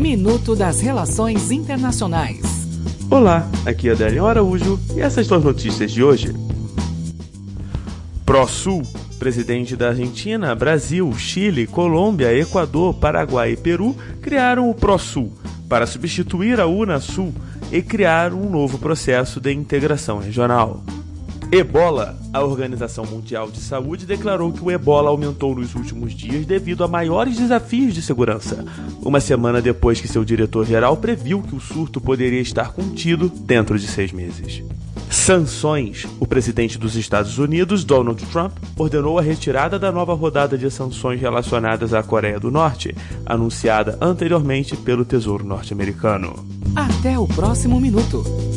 Minuto das Relações Internacionais. Olá, aqui é Adélio Araújo e essas são as notícias de hoje. ProSul, presidente da Argentina, Brasil, Chile, Colômbia, Equador, Paraguai e Peru criaram o ProSul para substituir a Unasul e criar um novo processo de integração regional. Ebola. A Organização Mundial de Saúde declarou que o ebola aumentou nos últimos dias devido a maiores desafios de segurança, uma semana depois que seu diretor-geral previu que o surto poderia estar contido dentro de seis meses. Sanções. O presidente dos Estados Unidos, Donald Trump, ordenou a retirada da nova rodada de sanções relacionadas à Coreia do Norte, anunciada anteriormente pelo Tesouro norte-americano. Até o próximo minuto.